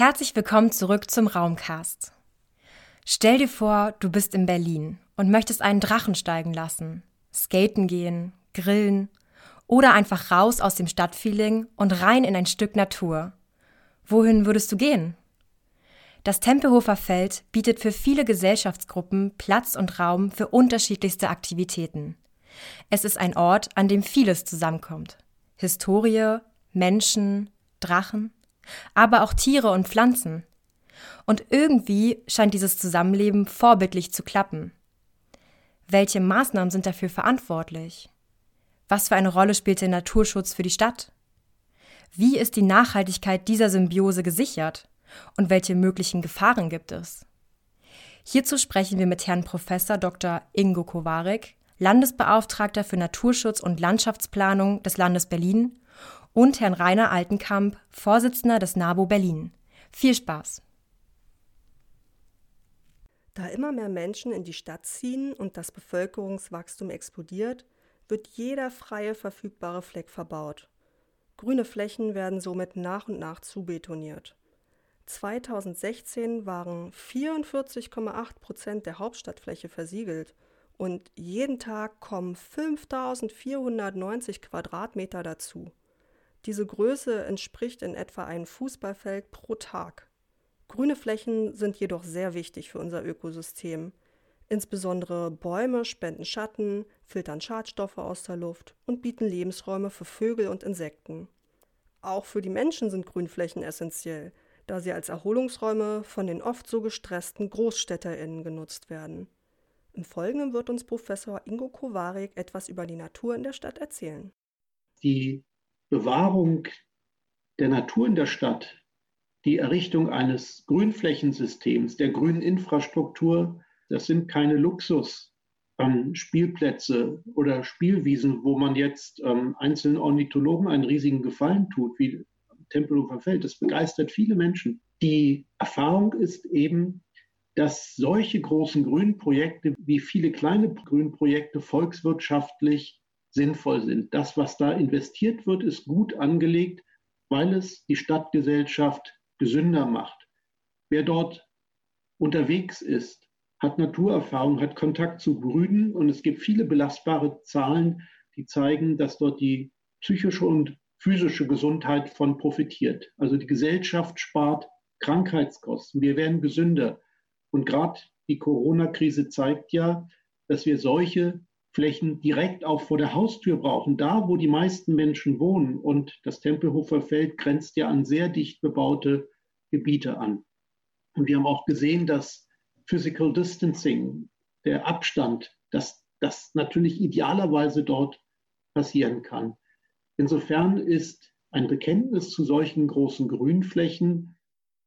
Herzlich willkommen zurück zum Raumcast. Stell dir vor, du bist in Berlin und möchtest einen Drachen steigen lassen, skaten gehen, grillen oder einfach raus aus dem Stadtfeeling und rein in ein Stück Natur. Wohin würdest du gehen? Das Tempelhofer Feld bietet für viele Gesellschaftsgruppen Platz und Raum für unterschiedlichste Aktivitäten. Es ist ein Ort, an dem vieles zusammenkommt. Historie, Menschen, Drachen, aber auch Tiere und Pflanzen. Und irgendwie scheint dieses Zusammenleben vorbildlich zu klappen. Welche Maßnahmen sind dafür verantwortlich? Was für eine Rolle spielt der Naturschutz für die Stadt? Wie ist die Nachhaltigkeit dieser Symbiose gesichert? Und welche möglichen Gefahren gibt es? Hierzu sprechen wir mit Herrn Prof. Dr. Ingo Kowarek, Landesbeauftragter für Naturschutz und Landschaftsplanung des Landes Berlin, und Herrn Rainer Altenkamp, Vorsitzender des NABU Berlin. Viel Spaß! Da immer mehr Menschen in die Stadt ziehen und das Bevölkerungswachstum explodiert, wird jeder freie verfügbare Fleck verbaut. Grüne Flächen werden somit nach und nach zubetoniert. 2016 waren 44,8 Prozent der Hauptstadtfläche versiegelt und jeden Tag kommen 5490 Quadratmeter dazu. Diese Größe entspricht in etwa einem Fußballfeld pro Tag. Grüne Flächen sind jedoch sehr wichtig für unser Ökosystem. Insbesondere Bäume spenden Schatten, filtern Schadstoffe aus der Luft und bieten Lebensräume für Vögel und Insekten. Auch für die Menschen sind Grünflächen essentiell, da sie als Erholungsräume von den oft so gestressten GroßstädterInnen genutzt werden. Im Folgenden wird uns Professor Ingo Kowarek etwas über die Natur in der Stadt erzählen. Die Bewahrung der Natur in der Stadt, die Errichtung eines Grünflächensystems, der grünen Infrastruktur, das sind keine Luxus-Spielplätze oder Spielwiesen, wo man jetzt ähm, einzelnen Ornithologen einen riesigen Gefallen tut, wie Tempelhofer Feld. Das begeistert viele Menschen. Die Erfahrung ist eben, dass solche großen Grünprojekte wie viele kleine Grünprojekte volkswirtschaftlich sinnvoll sind. Das, was da investiert wird, ist gut angelegt, weil es die Stadtgesellschaft gesünder macht. Wer dort unterwegs ist, hat Naturerfahrung, hat Kontakt zu Brüden und es gibt viele belastbare Zahlen, die zeigen, dass dort die psychische und physische Gesundheit von profitiert. Also die Gesellschaft spart Krankheitskosten. Wir werden gesünder. Und gerade die Corona-Krise zeigt ja, dass wir solche Flächen direkt auch vor der Haustür brauchen, da wo die meisten Menschen wohnen. Und das Tempelhofer Feld grenzt ja an sehr dicht bebaute Gebiete an. Und wir haben auch gesehen, dass Physical Distancing, der Abstand, dass das natürlich idealerweise dort passieren kann. Insofern ist ein Bekenntnis zu solchen großen Grünflächen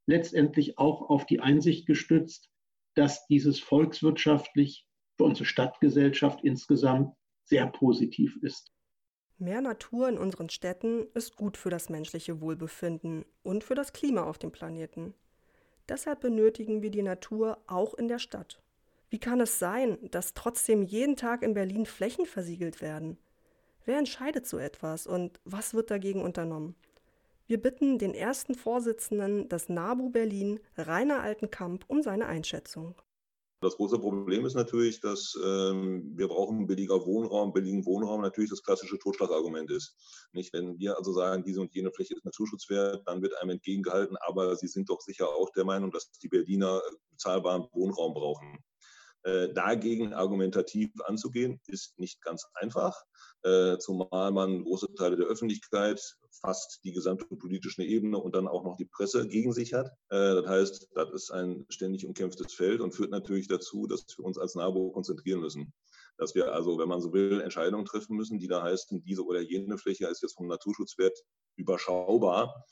letztendlich auch auf die Einsicht gestützt, dass dieses volkswirtschaftlich für unsere Stadtgesellschaft insgesamt sehr positiv ist. Mehr Natur in unseren Städten ist gut für das menschliche Wohlbefinden und für das Klima auf dem Planeten. Deshalb benötigen wir die Natur auch in der Stadt. Wie kann es sein, dass trotzdem jeden Tag in Berlin Flächen versiegelt werden? Wer entscheidet so etwas und was wird dagegen unternommen? Wir bitten den ersten Vorsitzenden des NABU Berlin, Rainer Altenkamp, um seine Einschätzung. Das große Problem ist natürlich, dass ähm, wir brauchen billiger Wohnraum. Billigen Wohnraum natürlich das klassische Totschlagargument ist. Nicht, wenn wir also sagen, diese und jene Fläche ist naturschutzwert, dann wird einem entgegengehalten, aber Sie sind doch sicher auch der Meinung, dass die Berliner bezahlbaren Wohnraum brauchen. Äh, dagegen argumentativ anzugehen, ist nicht ganz einfach, äh, zumal man große Teile der Öffentlichkeit, fast die gesamte politische Ebene und dann auch noch die Presse gegen sich hat. Äh, das heißt, das ist ein ständig umkämpftes Feld und führt natürlich dazu, dass wir uns als NABO konzentrieren müssen. Dass wir also, wenn man so will, Entscheidungen treffen müssen, die da heißen, diese oder jene Fläche ist jetzt vom Naturschutzwert überschaubar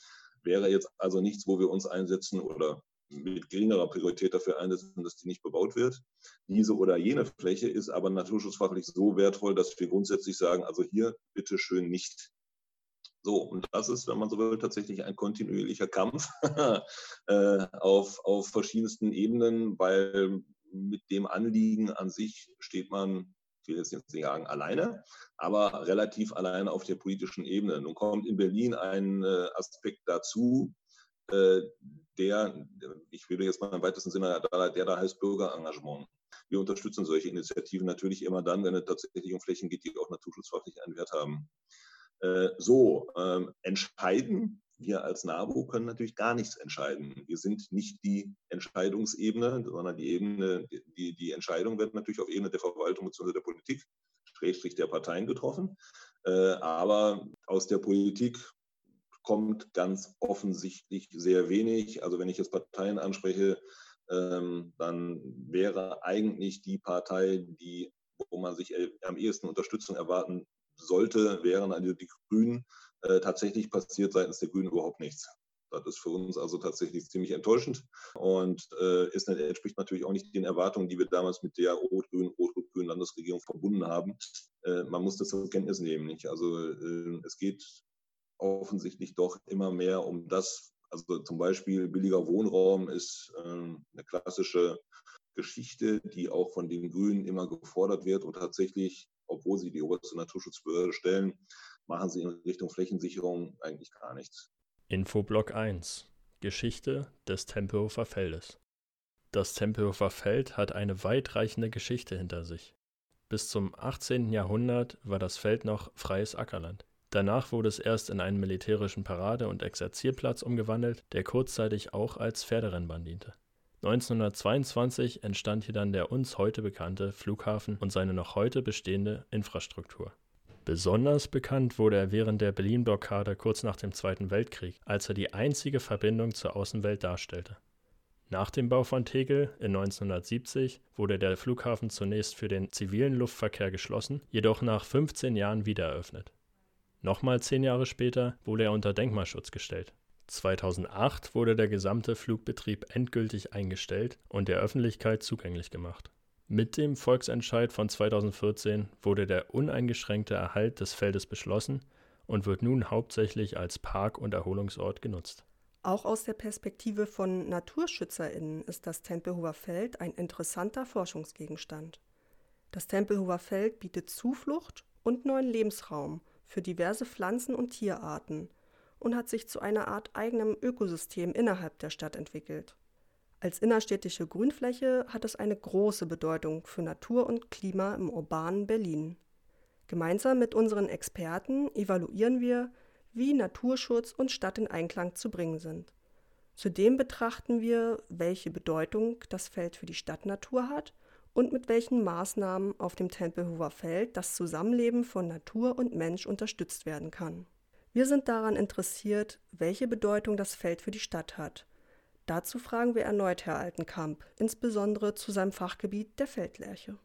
wäre jetzt also nichts, wo wir uns einsetzen oder mit geringerer Priorität dafür einsetzen, dass die nicht bebaut wird. Diese oder jene Fläche ist aber naturschutzfachlich so wertvoll, dass wir grundsätzlich sagen, also hier bitte schön nicht. So, und das ist, wenn man so will, tatsächlich ein kontinuierlicher Kampf äh, auf, auf verschiedensten Ebenen, weil mit dem Anliegen an sich steht man, ich will jetzt nicht sagen alleine, aber relativ alleine auf der politischen Ebene. Nun kommt in Berlin ein äh, Aspekt dazu, äh, der, ich will jetzt mal im weitesten Sinne, der da heißt Bürgerengagement. Wir unterstützen solche Initiativen natürlich immer dann, wenn es tatsächlich um Flächen geht, die auch naturschutzfachlich einen Wert haben. Äh, so, ähm, entscheiden wir als NABU können natürlich gar nichts entscheiden. Wir sind nicht die Entscheidungsebene, sondern die Ebene, die, die Entscheidung wird natürlich auf Ebene der Verwaltung bzw. der Politik, Schrägstrich der Parteien getroffen. Äh, aber aus der Politik kommt ganz offensichtlich sehr wenig. Also wenn ich jetzt Parteien anspreche, ähm, dann wäre eigentlich die Partei, die, wo man sich am ehesten Unterstützung erwarten sollte, wären also die Grünen. Äh, tatsächlich passiert seitens der Grünen überhaupt nichts. Das ist für uns also tatsächlich ziemlich enttäuschend und äh, ist, entspricht natürlich auch nicht den Erwartungen, die wir damals mit der rot-grün, rot-rot-grünen Landesregierung verbunden haben. Äh, man muss das zur Kenntnis nehmen. Nicht? Also äh, es geht offensichtlich doch immer mehr um das, also zum Beispiel billiger Wohnraum ist äh, eine klassische Geschichte, die auch von den Grünen immer gefordert wird und tatsächlich, obwohl sie die oberste Naturschutzbehörde stellen, machen sie in Richtung Flächensicherung eigentlich gar nichts. Infoblock 1 Geschichte des Tempelhofer Feldes Das Tempelhofer Feld hat eine weitreichende Geschichte hinter sich. Bis zum 18. Jahrhundert war das Feld noch freies Ackerland. Danach wurde es erst in einen militärischen Parade- und Exerzierplatz umgewandelt, der kurzzeitig auch als Pferderennbahn diente. 1922 entstand hier dann der uns heute bekannte Flughafen und seine noch heute bestehende Infrastruktur. Besonders bekannt wurde er während der Berlin-Blockade kurz nach dem Zweiten Weltkrieg, als er die einzige Verbindung zur Außenwelt darstellte. Nach dem Bau von Tegel in 1970 wurde der Flughafen zunächst für den zivilen Luftverkehr geschlossen, jedoch nach 15 Jahren wieder eröffnet. Nochmal zehn Jahre später wurde er unter Denkmalschutz gestellt. 2008 wurde der gesamte Flugbetrieb endgültig eingestellt und der Öffentlichkeit zugänglich gemacht. Mit dem Volksentscheid von 2014 wurde der uneingeschränkte Erhalt des Feldes beschlossen und wird nun hauptsächlich als Park- und Erholungsort genutzt. Auch aus der Perspektive von NaturschützerInnen ist das Tempelhofer Feld ein interessanter Forschungsgegenstand. Das Tempelhofer Feld bietet Zuflucht und neuen Lebensraum für diverse Pflanzen- und Tierarten und hat sich zu einer Art eigenem Ökosystem innerhalb der Stadt entwickelt. Als innerstädtische Grünfläche hat es eine große Bedeutung für Natur und Klima im urbanen Berlin. Gemeinsam mit unseren Experten evaluieren wir, wie Naturschutz und Stadt in Einklang zu bringen sind. Zudem betrachten wir, welche Bedeutung das Feld für die Stadtnatur hat und mit welchen Maßnahmen auf dem Tempelhofer Feld das Zusammenleben von Natur und Mensch unterstützt werden kann. Wir sind daran interessiert, welche Bedeutung das Feld für die Stadt hat. Dazu fragen wir erneut Herr Altenkamp, insbesondere zu seinem Fachgebiet der Feldlerche.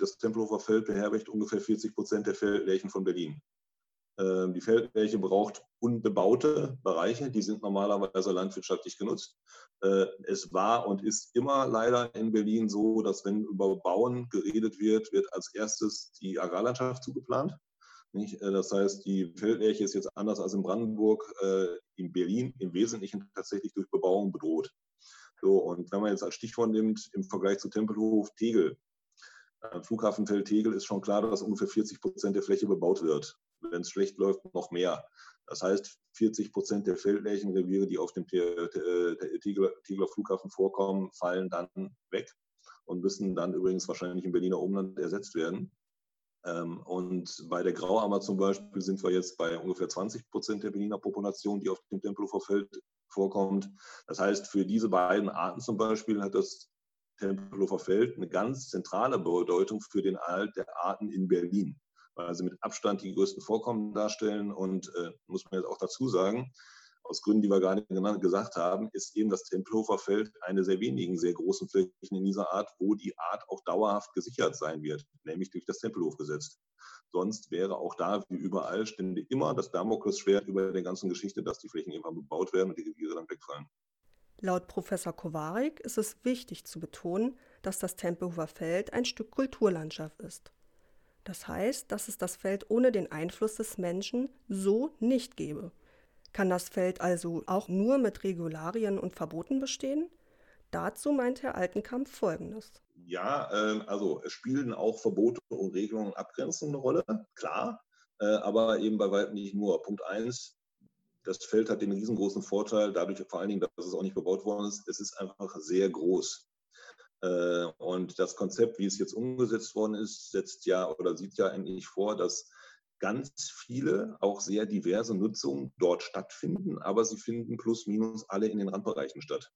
Das Tempelhofer Feld beherbergt ungefähr 40 Prozent der Feldlärchen von Berlin. Ähm, die Feldfläche braucht unbebaute Bereiche, die sind normalerweise landwirtschaftlich genutzt. Äh, es war und ist immer leider in Berlin so, dass wenn über Bauen geredet wird, wird als erstes die Agrarlandschaft zugeplant. Äh, das heißt, die Feldfläche ist jetzt anders als in Brandenburg äh, in Berlin im Wesentlichen tatsächlich durch Bebauung bedroht. So, und wenn man jetzt als Stichwort nimmt, im Vergleich zu Tempelhof Tegel, Flughafenfeld Tegel ist schon klar, dass ungefähr 40 Prozent der Fläche bebaut wird wenn es schlecht läuft, noch mehr. Das heißt, 40 Prozent der Feldlärchenreviere, die auf dem Tegler Flughafen vorkommen, fallen dann weg und müssen dann übrigens wahrscheinlich im Berliner Umland ersetzt werden. Ähm, und bei der Grauammer zum Beispiel sind wir jetzt bei ungefähr 20 Prozent der Berliner Population, die auf dem Tempelhofer vorkommt. Das heißt, für diese beiden Arten zum Beispiel hat das Tempelhofer Feld eine ganz zentrale Bedeutung für den Erhalt der Arten in Berlin weil sie mit Abstand die größten Vorkommen darstellen. Und äh, muss man jetzt auch dazu sagen, aus Gründen, die wir gerade genannt, gesagt haben, ist eben das Tempelhofer Feld eine der wenigen sehr großen Flächen in dieser Art, wo die Art auch dauerhaft gesichert sein wird, nämlich durch das Tempelhofgesetz. Sonst wäre auch da, wie überall, stände immer das Damoklesschwert über der ganzen Geschichte, dass die Flächen irgendwann bebaut werden und die Reviere dann wegfallen. Laut Professor Kowarik ist es wichtig zu betonen, dass das Tempelhofer Feld ein Stück Kulturlandschaft ist. Das heißt, dass es das Feld ohne den Einfluss des Menschen so nicht gäbe. Kann das Feld also auch nur mit Regularien und Verboten bestehen? Dazu meint Herr Altenkamp Folgendes. Ja, äh, also es spielen auch Verbote und Regelungen und Abgrenzungen eine Rolle, klar, äh, aber eben bei weitem nicht nur. Punkt eins, das Feld hat den riesengroßen Vorteil, dadurch vor allen Dingen, dass es auch nicht bebaut worden ist, es ist einfach sehr groß. Äh, und das Konzept, wie es jetzt umgesetzt worden ist, setzt ja oder sieht ja eigentlich vor, dass ganz viele, auch sehr diverse Nutzungen dort stattfinden, aber sie finden plus minus alle in den Randbereichen statt.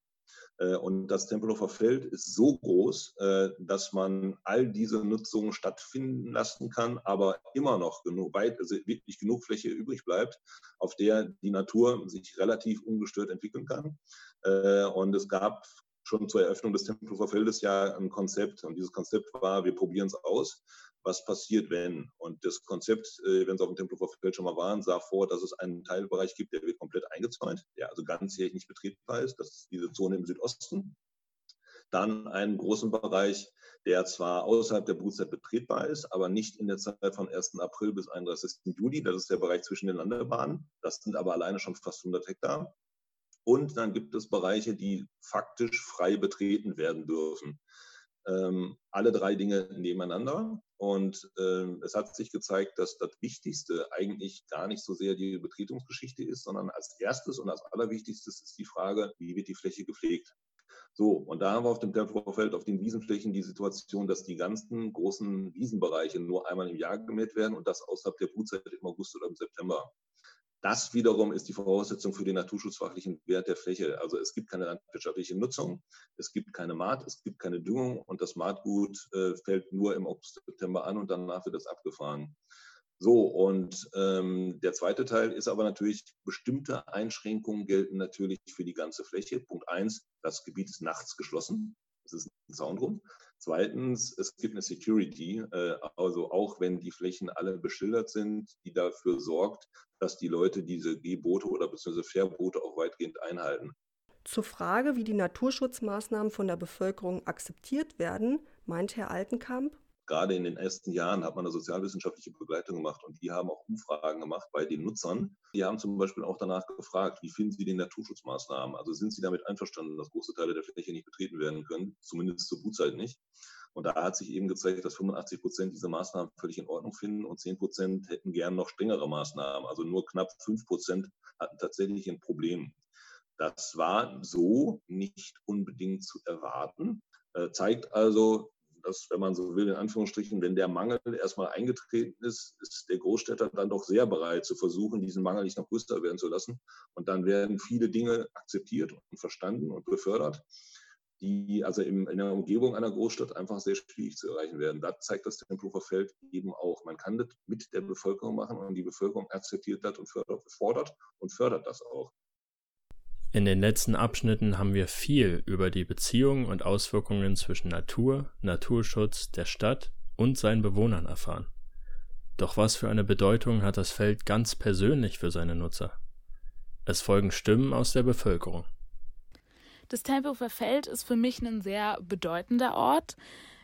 Äh, und das Tempelhofer Feld ist so groß, äh, dass man all diese Nutzungen stattfinden lassen kann, aber immer noch genug, weit, also wirklich genug Fläche übrig bleibt, auf der die Natur sich relativ ungestört entwickeln kann. Und es gab schon zur Eröffnung des Tempelhofer Feldes ja ein Konzept. Und dieses Konzept war, wir probieren es aus. Was passiert, wenn? Und das Konzept, äh, wenn Sie auf dem Tempelhofer Feld schon mal waren, sah vor, dass es einen Teilbereich gibt, der wird komplett eingezäunt, der also ganzjährig nicht betretbar ist. Das ist diese Zone im Südosten. Dann einen großen Bereich, der zwar außerhalb der Brutzeit betretbar ist, aber nicht in der Zeit von 1. April bis 31. Juli. Das ist der Bereich zwischen den Landebahnen. Das sind aber alleine schon fast 100 Hektar. Und dann gibt es Bereiche, die faktisch frei betreten werden dürfen. Ähm, alle drei Dinge nebeneinander. Und ähm, es hat sich gezeigt, dass das Wichtigste eigentlich gar nicht so sehr die Betretungsgeschichte ist, sondern als erstes und als allerwichtigstes ist die Frage, wie wird die Fläche gepflegt? So, und da haben wir auf dem Tempelhofer auf den Wiesenflächen die Situation, dass die ganzen großen Wiesenbereiche nur einmal im Jahr gemäht werden und das außerhalb der Brutzeit im August oder im September. Das wiederum ist die Voraussetzung für den naturschutzfachlichen Wert der Fläche. Also es gibt keine landwirtschaftliche Nutzung, es gibt keine Maat, es gibt keine Düngung und das Maatgut äh, fällt nur im August, September an und danach wird das abgefahren. So, und ähm, der zweite Teil ist aber natürlich, bestimmte Einschränkungen gelten natürlich für die ganze Fläche. Punkt eins, das Gebiet ist nachts geschlossen. Es ist ein Zaun drum. Zweitens, es gibt eine Security, äh, also auch wenn die Flächen alle beschildert sind, die dafür sorgt, dass die Leute diese Gebote oder beziehungsweise Verbote auch weitgehend einhalten. Zur Frage, wie die Naturschutzmaßnahmen von der Bevölkerung akzeptiert werden, meint Herr Altenkamp, gerade in den ersten Jahren hat man eine sozialwissenschaftliche Begleitung gemacht und die haben auch Umfragen gemacht bei den Nutzern. Die haben zum Beispiel auch danach gefragt, wie finden sie die Naturschutzmaßnahmen? Also sind sie damit einverstanden, dass große Teile der Fläche nicht betreten werden können, zumindest zur Brutzeit nicht. Und da hat sich eben gezeigt, dass 85 Prozent diese Maßnahmen völlig in Ordnung finden und 10 Prozent hätten gern noch strengere Maßnahmen. Also nur knapp 5 Prozent hatten tatsächlich ein Problem. Das war so nicht unbedingt zu erwarten. Äh, zeigt also, dass, wenn man so will, in Anführungsstrichen, wenn der Mangel erstmal eingetreten ist, ist der Großstädter dann doch sehr bereit zu versuchen, diesen Mangel nicht noch größer werden zu lassen. Und dann werden viele Dinge akzeptiert und verstanden und befördert, die also in, in der Umgebung einer Großstadt einfach sehr schwierig zu erreichen werden. Da zeigt das Tempelhofer Feld eben auch. Man kann das mit der Bevölkerung machen und die Bevölkerung akzeptiert das und fördert, fordert und fördert das auch. In den letzten Abschnitten haben wir viel über die Beziehungen und Auswirkungen zwischen Natur, Naturschutz, der Stadt und seinen Bewohnern erfahren. Doch was für eine Bedeutung hat das Feld ganz persönlich für seine Nutzer? Es folgen Stimmen aus der Bevölkerung. Das Tempelhofer Feld ist für mich ein sehr bedeutender Ort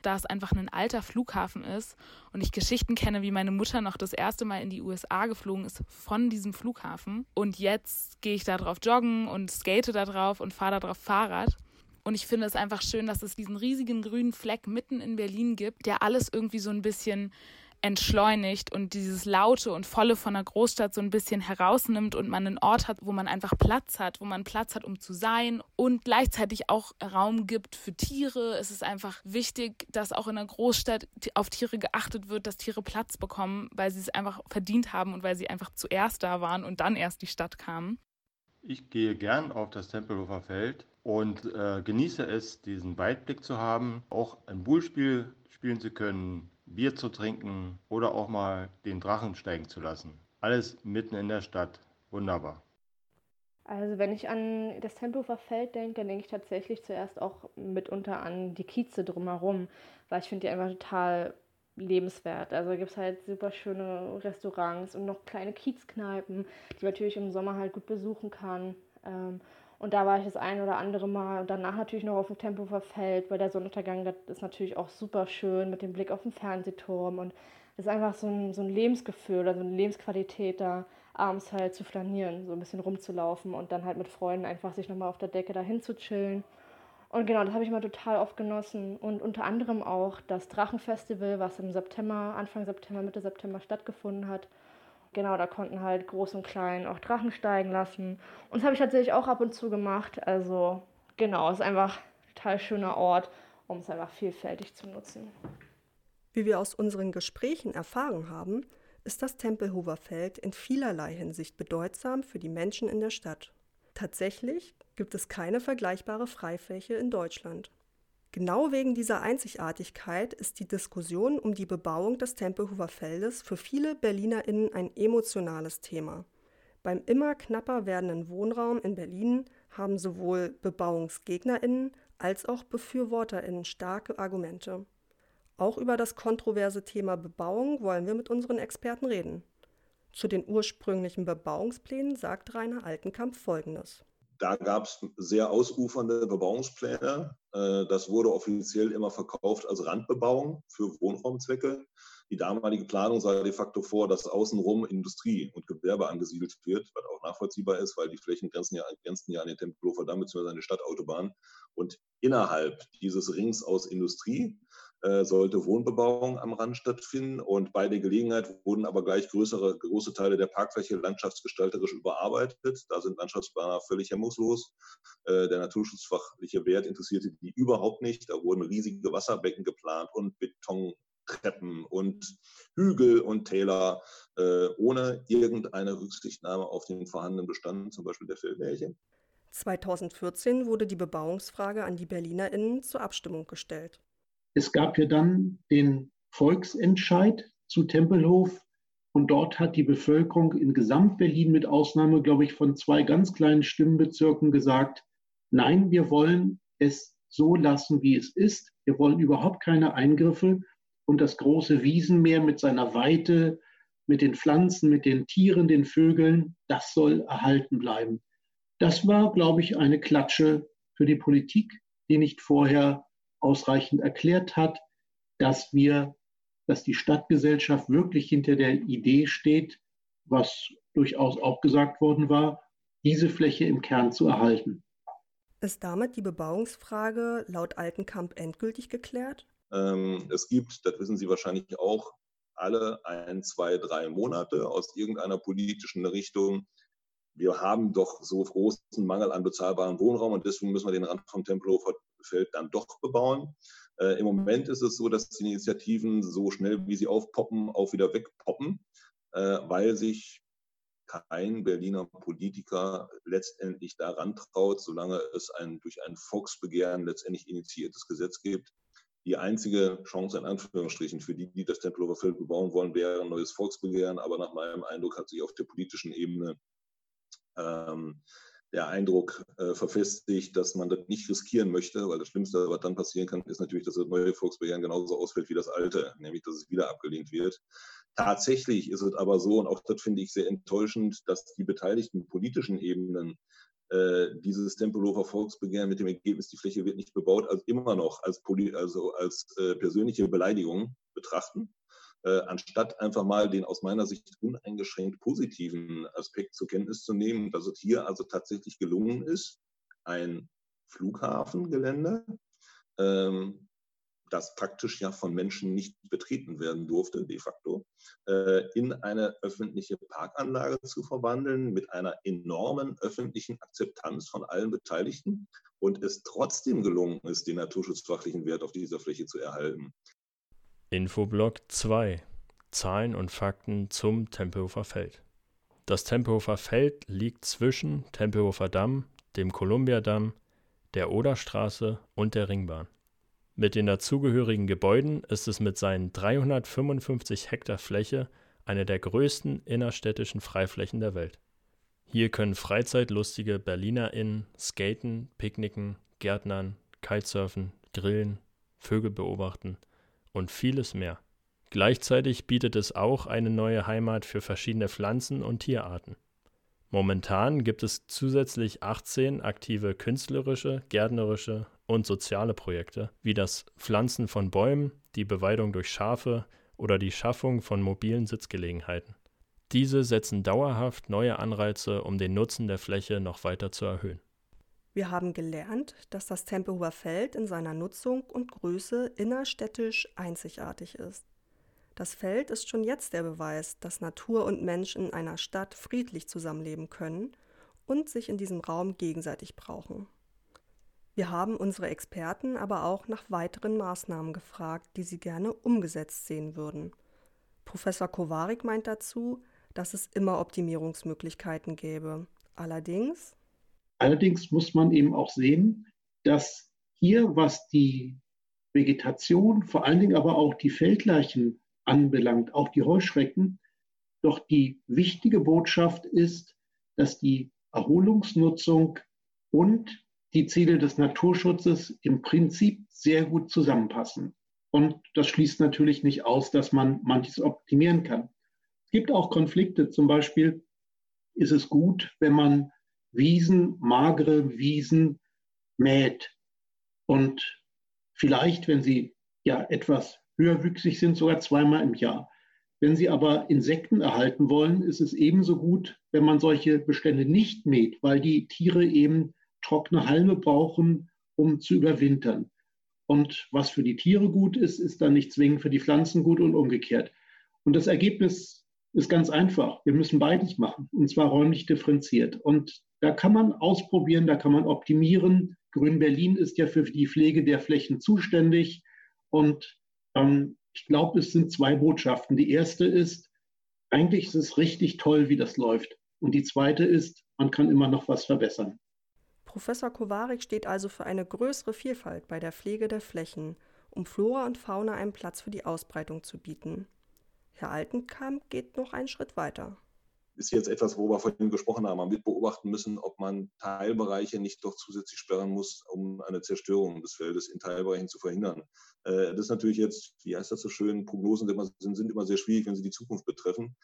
da es einfach ein alter Flughafen ist und ich Geschichten kenne, wie meine Mutter noch das erste Mal in die USA geflogen ist von diesem Flughafen. Und jetzt gehe ich da drauf joggen und skate da drauf und fahre da drauf Fahrrad. Und ich finde es einfach schön, dass es diesen riesigen grünen Fleck mitten in Berlin gibt, der alles irgendwie so ein bisschen entschleunigt und dieses Laute und Volle von der Großstadt so ein bisschen herausnimmt und man einen Ort hat, wo man einfach Platz hat, wo man Platz hat, um zu sein und gleichzeitig auch Raum gibt für Tiere. Es ist einfach wichtig, dass auch in der Großstadt auf Tiere geachtet wird, dass Tiere Platz bekommen, weil sie es einfach verdient haben und weil sie einfach zuerst da waren und dann erst die Stadt kamen. Ich gehe gern auf das Tempelhofer Feld und äh, genieße es, diesen Weitblick zu haben, auch ein Bullspiel spielen zu können, Bier zu trinken oder auch mal den Drachen steigen zu lassen. Alles mitten in der Stadt. Wunderbar. Also wenn ich an das Tempelhofer Feld denke, dann denke ich tatsächlich zuerst auch mitunter an die Kieze drumherum, weil ich finde die einfach total lebenswert. Also gibt es halt super schöne Restaurants und noch kleine Kiezkneipen, die man natürlich im Sommer halt gut besuchen kann. Ähm, und da war ich das ein oder andere Mal und danach natürlich noch auf dem Tempelhofer Feld, weil der Sonnenuntergang, das ist natürlich auch super schön mit dem Blick auf den Fernsehturm und das ist einfach so ein, so ein Lebensgefühl oder so eine Lebensqualität da abends halt zu flanieren, so ein bisschen rumzulaufen und dann halt mit Freunden einfach sich nochmal auf der Decke dahin zu chillen. Und genau, das habe ich mal total oft genossen. Und unter anderem auch das Drachenfestival, was im September, Anfang September, Mitte September stattgefunden hat. Genau, da konnten halt groß und klein auch Drachen steigen lassen. Und das habe ich tatsächlich auch ab und zu gemacht. Also genau, es ist einfach ein total schöner Ort, um es einfach vielfältig zu nutzen. Wie wir aus unseren Gesprächen erfahren haben, ist das Tempelhofer Feld in vielerlei Hinsicht bedeutsam für die Menschen in der Stadt. Tatsächlich gibt es keine vergleichbare Freifläche in Deutschland. Genau wegen dieser Einzigartigkeit ist die Diskussion um die Bebauung des Tempelhofer Feldes für viele BerlinerInnen ein emotionales Thema. Beim immer knapper werdenden Wohnraum in Berlin haben sowohl BebauungsgegnerInnen als auch BefürworterInnen starke Argumente. Auch über das kontroverse Thema Bebauung wollen wir mit unseren Experten reden. Zu den ursprünglichen Bebauungsplänen sagt Rainer Altenkamp Folgendes. Da gab es sehr ausufernde Bebauungspläne. Äh, das wurde offiziell immer verkauft als Randbebauung für Wohnraumzwecke. Die damalige Planung sah de facto vor, dass außenrum Industrie und Gewerbe angesiedelt wird, was auch nachvollziehbar ist, weil die Flächen grenzen ja, grenzen ja an den Tempelhofer Damm bzw. an die Stadtautobahn. Und innerhalb dieses Rings aus Industrie sollte Wohnbebauung am Rand stattfinden. Und bei der Gelegenheit wurden aber gleich größere, große Teile der Parkfläche landschaftsgestalterisch überarbeitet. Da sind Landschaftsplaner völlig hemmungslos. Äh, der naturschutzfachliche Wert interessierte die überhaupt nicht. Da wurden riesige Wasserbecken geplant und Betontreppen und Hügel und Täler, äh, ohne irgendeine Rücksichtnahme auf den vorhandenen Bestand, zum Beispiel der Feldmärchen. 2014 wurde die Bebauungsfrage an die BerlinerInnen zur Abstimmung gestellt. Es gab ja dann den Volksentscheid zu Tempelhof und dort hat die Bevölkerung in Gesamtberlin mit Ausnahme, glaube ich, von zwei ganz kleinen Stimmenbezirken gesagt, nein, wir wollen es so lassen, wie es ist. Wir wollen überhaupt keine Eingriffe und das große Wiesenmeer mit seiner Weite, mit den Pflanzen, mit den Tieren, den Vögeln, das soll erhalten bleiben. Das war, glaube ich, eine Klatsche für die Politik, die nicht vorher ausreichend erklärt hat, dass wir, dass die Stadtgesellschaft wirklich hinter der Idee steht, was durchaus auch gesagt worden war, diese Fläche im Kern zu erhalten. Ist damit die Bebauungsfrage laut Altenkamp endgültig geklärt? Ähm, es gibt, das wissen Sie wahrscheinlich auch, alle ein, zwei, drei Monate aus irgendeiner politischen Richtung. Wir haben doch so großen Mangel an bezahlbarem Wohnraum und deswegen müssen wir den Rand vom Tempelhofer Feld dann doch bebauen. Äh, Im Moment ist es so, dass die Initiativen so schnell, wie sie aufpoppen, auch wieder wegpoppen, äh, weil sich kein Berliner Politiker letztendlich daran traut, solange es ein durch ein Volksbegehren letztendlich initiiertes Gesetz gibt. Die einzige Chance in Anführungsstrichen für die, die das Tempelhofer Feld bebauen wollen, wäre ein neues Volksbegehren. Aber nach meinem Eindruck hat sich auf der politischen Ebene ähm, der Eindruck äh, verfestigt, dass man das nicht riskieren möchte, weil das Schlimmste, was dann passieren kann, ist natürlich, dass das neue Volksbegehren genauso ausfällt wie das alte, nämlich dass es wieder abgelehnt wird. Tatsächlich ist es aber so, und auch das finde ich sehr enttäuschend, dass die beteiligten politischen Ebenen äh, dieses Tempelhofer Volksbegehren mit dem Ergebnis, die Fläche wird nicht bebaut, also immer noch als, also als äh, persönliche Beleidigung betrachten äh, anstatt einfach mal den aus meiner Sicht uneingeschränkt positiven Aspekt zur Kenntnis zu nehmen, dass es hier also tatsächlich gelungen ist, ein Flughafengelände, ähm, das praktisch ja von Menschen nicht betreten werden durfte, de facto, äh, in eine öffentliche Parkanlage zu verwandeln mit einer enormen öffentlichen Akzeptanz von allen Beteiligten und es trotzdem gelungen ist, den naturschutzfachlichen Wert auf dieser Fläche zu erhalten. Infoblock 2 Zahlen und Fakten zum Tempelhofer Feld. Das Tempelhofer Feld liegt zwischen Tempelhofer Damm, dem Kolumbiadamm, der Oderstraße und der Ringbahn. Mit den dazugehörigen Gebäuden ist es mit seinen 355 Hektar Fläche eine der größten innerstädtischen Freiflächen der Welt. Hier können freizeitlustige BerlinerInnen skaten, picknicken, gärtnern, kitesurfen, grillen, Vögel beobachten und vieles mehr. Gleichzeitig bietet es auch eine neue Heimat für verschiedene Pflanzen und Tierarten. Momentan gibt es zusätzlich 18 aktive künstlerische, gärtnerische und soziale Projekte, wie das Pflanzen von Bäumen, die Beweidung durch Schafe oder die Schaffung von mobilen Sitzgelegenheiten. Diese setzen dauerhaft neue Anreize, um den Nutzen der Fläche noch weiter zu erhöhen. Wir haben gelernt, dass das Tempelhofer Feld in seiner Nutzung und Größe innerstädtisch einzigartig ist. Das Feld ist schon jetzt der Beweis, dass Natur und Mensch in einer Stadt friedlich zusammenleben können und sich in diesem Raum gegenseitig brauchen. Wir haben unsere Experten aber auch nach weiteren Maßnahmen gefragt, die sie gerne umgesetzt sehen würden. Professor Kowarik meint dazu, dass es immer Optimierungsmöglichkeiten gäbe. Allerdings. Allerdings muss man eben auch sehen, dass hier, was die Vegetation, vor allen Dingen aber auch die Feldleichen anbelangt, auch die Heuschrecken, doch die wichtige Botschaft ist, dass die Erholungsnutzung und die Ziele des Naturschutzes im Prinzip sehr gut zusammenpassen. Und das schließt natürlich nicht aus, dass man manches optimieren kann. Es gibt auch Konflikte. Zum Beispiel ist es gut, wenn man Wiesen, magere Wiesen mäht. Und vielleicht, wenn sie ja etwas höherwüchsig sind, sogar zweimal im Jahr. Wenn Sie aber Insekten erhalten wollen, ist es ebenso gut, wenn man solche Bestände nicht mäht, weil die Tiere eben trockene Halme brauchen, um zu überwintern. Und was für die Tiere gut ist, ist dann nicht zwingend für die Pflanzen gut und umgekehrt. Und das Ergebnis ist ganz einfach. Wir müssen beides machen, und zwar räumlich differenziert. Und da kann man ausprobieren, da kann man optimieren. Grün Berlin ist ja für die Pflege der Flächen zuständig. Und ähm, ich glaube, es sind zwei Botschaften. Die erste ist, eigentlich ist es richtig toll, wie das läuft. Und die zweite ist, man kann immer noch was verbessern. Professor Kowarik steht also für eine größere Vielfalt bei der Pflege der Flächen, um Flora und Fauna einen Platz für die Ausbreitung zu bieten. Herr Altenkamp geht noch einen Schritt weiter ist jetzt etwas, wo wir vorhin gesprochen haben. Man wird beobachten müssen, ob man Teilbereiche nicht doch zusätzlich sperren muss, um eine Zerstörung des Feldes in Teilbereichen zu verhindern. Äh, das ist natürlich jetzt, wie heißt das so schön, Prognosen sind immer sehr schwierig, wenn sie die Zukunft betreffen.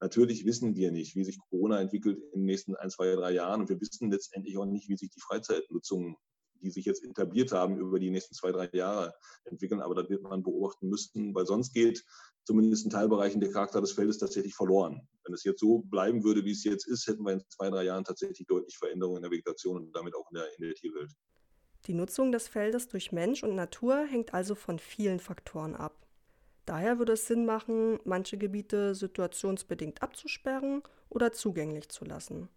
Natürlich wissen wir nicht, wie sich Corona entwickelt in den nächsten ein, zwei, drei Jahren. Und wir wissen letztendlich auch nicht, wie sich die Freizeitnutzung, die sich jetzt etabliert haben, über die nächsten zwei, drei Jahre entwickeln. Aber da wird man beobachten müssen, weil sonst geht zumindest in Teilbereichen der Charakter des Feldes tatsächlich verloren. Wenn es jetzt so bleiben würde, wie es jetzt ist, hätten wir in zwei, drei Jahren tatsächlich deutlich Veränderungen in der Vegetation und damit auch in der, in der Tierwelt. Die Nutzung des Feldes durch Mensch und Natur hängt also von vielen Faktoren ab. Daher würde es Sinn machen, manche Gebiete situationsbedingt abzusperren oder zugänglich zu lassen.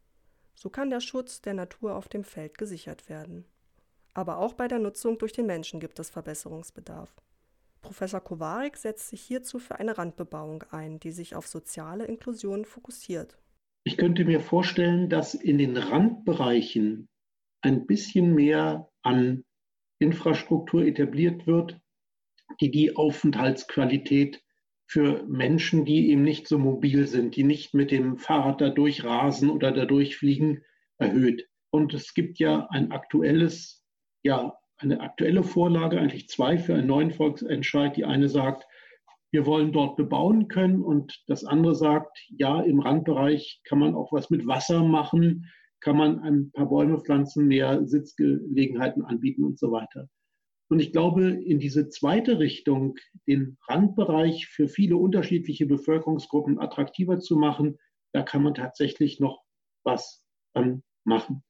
So kann der Schutz der Natur auf dem Feld gesichert werden. Aber auch bei der Nutzung durch den Menschen gibt es Verbesserungsbedarf. Professor Kowarik setzt sich hierzu für eine Randbebauung ein, die sich auf soziale Inklusion fokussiert. Ich könnte mir vorstellen, dass in den Randbereichen ein bisschen mehr an Infrastruktur etabliert wird, die die Aufenthaltsqualität für Menschen, die eben nicht so mobil sind, die nicht mit dem Fahrrad da durchrasen oder da durchfliegen, erhöht. Und es gibt ja ein aktuelles, ja, eine aktuelle Vorlage, eigentlich zwei für einen neuen Volksentscheid. Die eine sagt, wir wollen dort bebauen können und das andere sagt, ja, im Randbereich kann man auch was mit Wasser machen, kann man ein paar Bäume pflanzen, mehr Sitzgelegenheiten anbieten und so weiter. Und ich glaube, in diese zweite Richtung, den Randbereich für viele unterschiedliche Bevölkerungsgruppen attraktiver zu machen, da kann man tatsächlich noch was ähm, machen.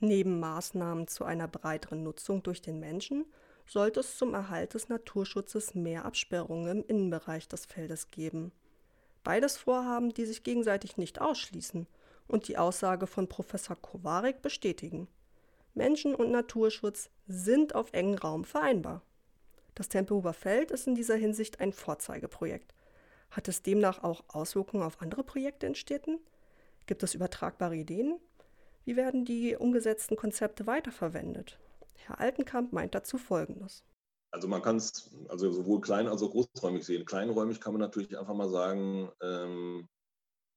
Neben Maßnahmen zu einer breiteren Nutzung durch den Menschen sollte es zum Erhalt des Naturschutzes mehr Absperrungen im Innenbereich des Feldes geben. Beides Vorhaben, die sich gegenseitig nicht ausschließen und die Aussage von Professor Kowarik bestätigen. Menschen- und Naturschutz sind auf engen Raum vereinbar. Das Tempelhofer Feld ist in dieser Hinsicht ein Vorzeigeprojekt. Hat es demnach auch Auswirkungen auf andere Projekte in Städten? Gibt es übertragbare Ideen? Wie werden die umgesetzten Konzepte weiterverwendet? Herr Altenkamp meint dazu Folgendes. Also man kann es also sowohl klein als auch großräumig sehen. Kleinräumig kann man natürlich einfach mal sagen, ähm,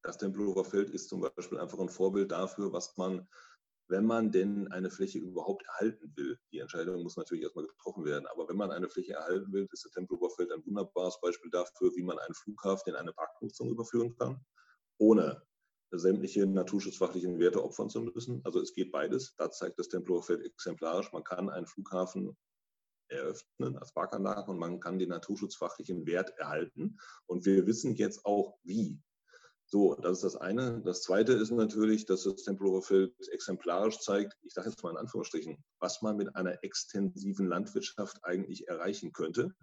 das Tempelhofer Feld ist zum Beispiel einfach ein Vorbild dafür, was man wenn man denn eine Fläche überhaupt erhalten will. Die Entscheidung muss natürlich erstmal getroffen werden. Aber wenn man eine Fläche erhalten will, ist der Tempelhofer Feld ein wunderbares Beispiel dafür, wie man einen Flughafen in eine Parknutzung überführen kann, ohne sämtliche naturschutzfachlichen Werte opfern zu müssen. Also es geht beides. Da zeigt das Tempelhofer Feld exemplarisch. Man kann einen Flughafen eröffnen als Parkanlage und man kann den naturschutzfachlichen Wert erhalten. Und wir wissen jetzt auch, wie. So, das ist das eine. Das zweite ist natürlich, dass das Tempelhofer Feld exemplarisch zeigt, ich sage jetzt mal in Anführungsstrichen, was man mit einer extensiven Landwirtschaft eigentlich erreichen könnte.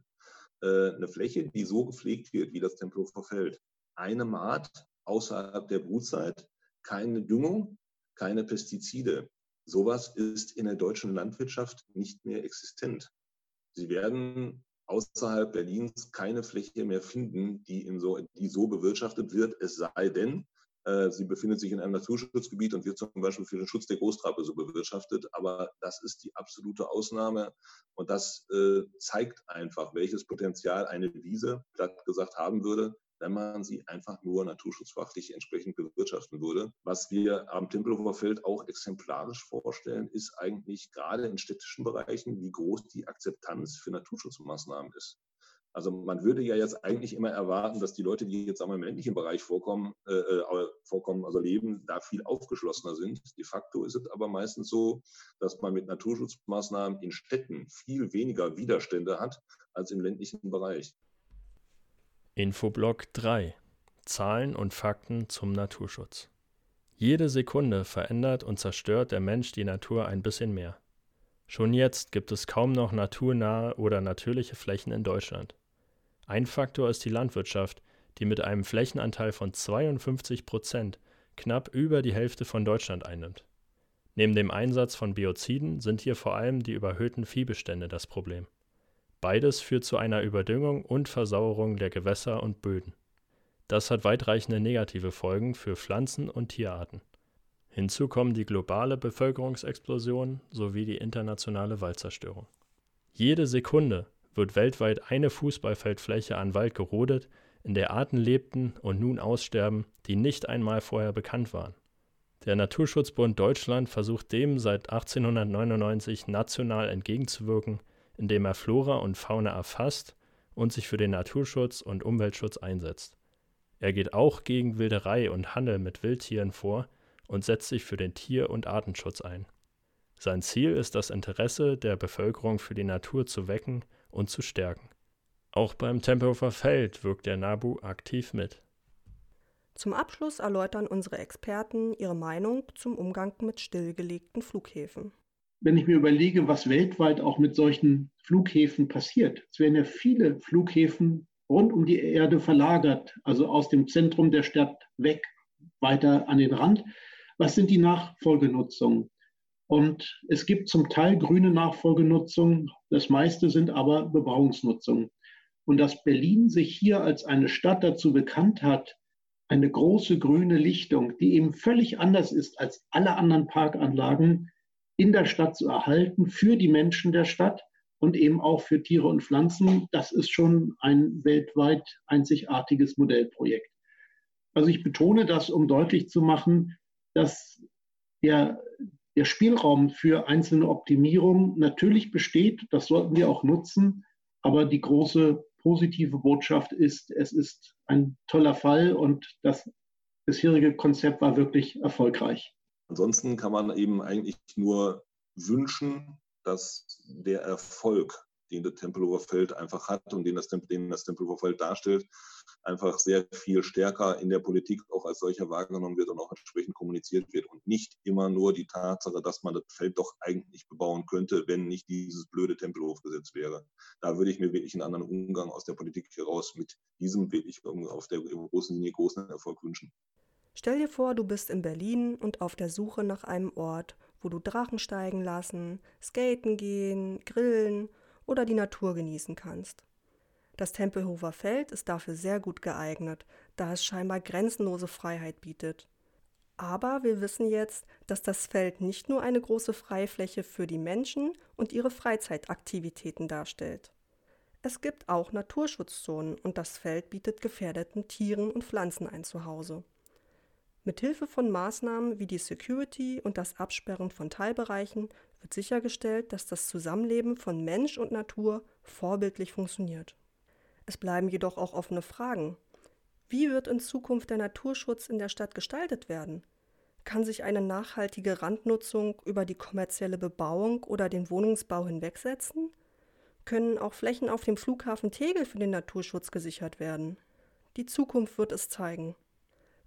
äh, eine Fläche, die so gepflegt wird, wie das Tempelhofer Feld. Eine Maat außerhalb der Brutzeit, keine Düngung, keine Pestizide. Sowas ist in der deutschen Landwirtschaft nicht mehr existent. Sie werden außerhalb Berlins keine Fläche mehr finden, die, in so, die so bewirtschaftet wird, es sei denn, äh, sie befindet sich in einem Naturschutzgebiet und wird zum Beispiel für den Schutz der Großtrappe so bewirtschaftet. Aber das ist die absolute Ausnahme und das äh, zeigt einfach, welches Potenzial eine Wiese, platt gesagt, haben würde, wenn man sie einfach nur naturschutzfachlich entsprechend bewirtschaften würde. Was wir am Tempelhofer Feld auch exemplarisch vorstellen, ist eigentlich gerade in städtischen Bereichen, wie groß die Akzeptanz für Naturschutzmaßnahmen ist. Also man würde ja jetzt eigentlich immer erwarten, dass die Leute, die jetzt einmal im ländlichen Bereich vorkommen, äh, äh, vorkommen, also leben, da viel aufgeschlossener sind. De facto ist es aber meistens so, dass man mit Naturschutzmaßnahmen in Städten viel weniger Widerstände hat als im ländlichen Bereich. Infoblock 3 Zahlen und Fakten zum Naturschutz. Jede Sekunde verändert und zerstört der Mensch die Natur ein bisschen mehr. Schon jetzt gibt es kaum noch naturnahe oder natürliche Flächen in Deutschland. Ein Faktor ist die Landwirtschaft, die mit einem Flächenanteil von 52 Prozent knapp über die Hälfte von Deutschland einnimmt. Neben dem Einsatz von Bioziden sind hier vor allem die überhöhten Viehbestände das Problem. Beides führt zu einer Überdüngung und Versauerung der Gewässer und Böden. Das hat weitreichende negative Folgen für Pflanzen und Tierarten. Hinzu kommen die globale Bevölkerungsexplosion sowie die internationale Waldzerstörung. Jede Sekunde wird weltweit eine Fußballfeldfläche an Wald gerodet, in der Arten lebten und nun aussterben, die nicht einmal vorher bekannt waren. Der Naturschutzbund Deutschland versucht dem seit 1899 national entgegenzuwirken indem er Flora und Fauna erfasst und sich für den Naturschutz und Umweltschutz einsetzt. Er geht auch gegen Wilderei und Handel mit Wildtieren vor und setzt sich für den Tier- und Artenschutz ein. Sein Ziel ist das Interesse der Bevölkerung für die Natur zu wecken und zu stärken. Auch beim Tempelhofer Feld wirkt der NABU aktiv mit. Zum Abschluss erläutern unsere Experten ihre Meinung zum Umgang mit stillgelegten Flughäfen wenn ich mir überlege, was weltweit auch mit solchen Flughäfen passiert. Es werden ja viele Flughäfen rund um die Erde verlagert, also aus dem Zentrum der Stadt weg, weiter an den Rand. Was sind die Nachfolgenutzungen? Und es gibt zum Teil grüne Nachfolgenutzungen, das meiste sind aber Bebauungsnutzungen. Und dass Berlin sich hier als eine Stadt dazu bekannt hat, eine große grüne Lichtung, die eben völlig anders ist als alle anderen Parkanlagen, in der Stadt zu erhalten für die Menschen der Stadt und eben auch für Tiere und Pflanzen. Das ist schon ein weltweit einzigartiges Modellprojekt. Also ich betone das, um deutlich zu machen, dass der, der Spielraum für einzelne Optimierungen natürlich besteht. Das sollten wir auch nutzen. Aber die große positive Botschaft ist, es ist ein toller Fall und das bisherige Konzept war wirklich erfolgreich. Ansonsten kann man eben eigentlich nur wünschen, dass der Erfolg, den das Tempelhofer Feld einfach hat und den das, den das Tempelhofer Feld darstellt, einfach sehr viel stärker in der Politik auch als solcher wahrgenommen wird und auch entsprechend kommuniziert wird und nicht immer nur die Tatsache, dass man das Feld doch eigentlich bebauen könnte, wenn nicht dieses blöde Tempelhofgesetz wäre. Da würde ich mir wirklich einen anderen Umgang aus der Politik heraus mit diesem wirklich auf der großen Linie großen Erfolg wünschen. Stell dir vor, du bist in Berlin und auf der Suche nach einem Ort, wo du Drachen steigen lassen, skaten gehen, grillen oder die Natur genießen kannst. Das Tempelhofer Feld ist dafür sehr gut geeignet, da es scheinbar grenzenlose Freiheit bietet. Aber wir wissen jetzt, dass das Feld nicht nur eine große Freifläche für die Menschen und ihre Freizeitaktivitäten darstellt. Es gibt auch Naturschutzzonen und das Feld bietet gefährdeten Tieren und Pflanzen ein Zuhause. Mithilfe von Maßnahmen wie die Security und das Absperren von Teilbereichen wird sichergestellt, dass das Zusammenleben von Mensch und Natur vorbildlich funktioniert. Es bleiben jedoch auch offene Fragen. Wie wird in Zukunft der Naturschutz in der Stadt gestaltet werden? Kann sich eine nachhaltige Randnutzung über die kommerzielle Bebauung oder den Wohnungsbau hinwegsetzen? Können auch Flächen auf dem Flughafen Tegel für den Naturschutz gesichert werden? Die Zukunft wird es zeigen.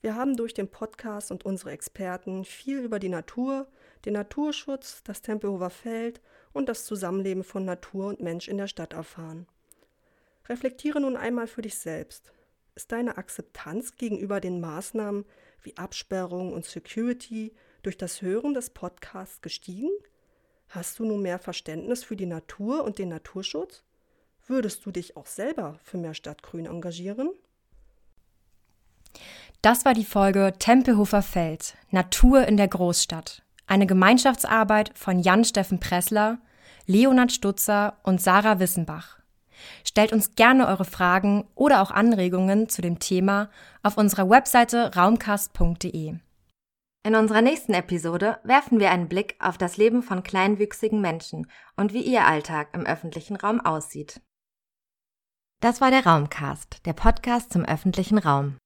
Wir haben durch den Podcast und unsere Experten viel über die Natur, den Naturschutz, das Tempelhofer Feld und das Zusammenleben von Natur und Mensch in der Stadt erfahren. Reflektiere nun einmal für dich selbst. Ist deine Akzeptanz gegenüber den Maßnahmen wie Absperrung und Security durch das Hören des Podcasts gestiegen? Hast du nun mehr Verständnis für die Natur und den Naturschutz? Würdest du dich auch selber für mehr Stadtgrün engagieren? Das war die Folge Tempelhofer Feld, Natur in der Großstadt. Eine Gemeinschaftsarbeit von Jan-Steffen Pressler, Leonhard Stutzer und Sarah Wissenbach. Stellt uns gerne eure Fragen oder auch Anregungen zu dem Thema auf unserer Webseite raumcast.de. In unserer nächsten Episode werfen wir einen Blick auf das Leben von kleinwüchsigen Menschen und wie ihr Alltag im öffentlichen Raum aussieht. Das war der Raumcast, der Podcast zum öffentlichen Raum.